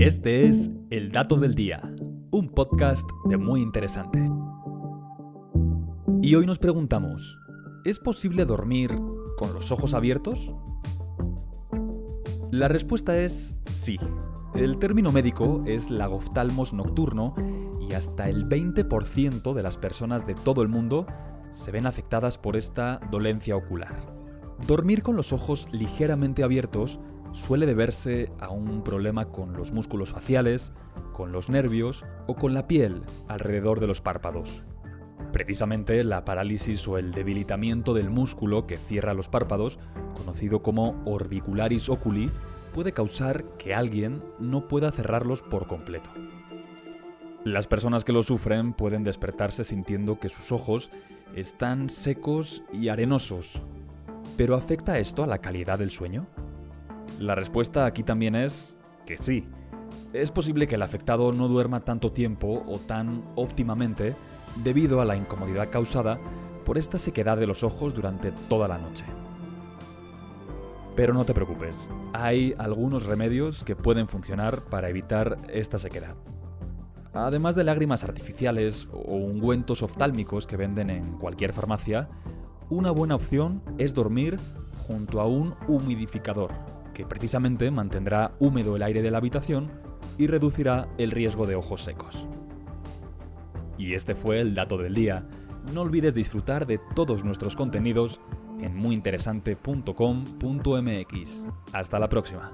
Este es El Dato del Día, un podcast de muy interesante. Y hoy nos preguntamos, ¿es posible dormir con los ojos abiertos? La respuesta es sí. El término médico es lagoftalmos nocturno y hasta el 20% de las personas de todo el mundo se ven afectadas por esta dolencia ocular. Dormir con los ojos ligeramente abiertos suele deberse a un problema con los músculos faciales, con los nervios o con la piel alrededor de los párpados. Precisamente la parálisis o el debilitamiento del músculo que cierra los párpados, conocido como orbicularis oculi, puede causar que alguien no pueda cerrarlos por completo. Las personas que lo sufren pueden despertarse sintiendo que sus ojos están secos y arenosos. ¿Pero afecta esto a la calidad del sueño? La respuesta aquí también es que sí. Es posible que el afectado no duerma tanto tiempo o tan óptimamente debido a la incomodidad causada por esta sequedad de los ojos durante toda la noche. Pero no te preocupes, hay algunos remedios que pueden funcionar para evitar esta sequedad. Además de lágrimas artificiales o ungüentos oftálmicos que venden en cualquier farmacia, una buena opción es dormir junto a un humidificador, que precisamente mantendrá húmedo el aire de la habitación y reducirá el riesgo de ojos secos. Y este fue el dato del día. No olvides disfrutar de todos nuestros contenidos en muyinteresante.com.mx. Hasta la próxima.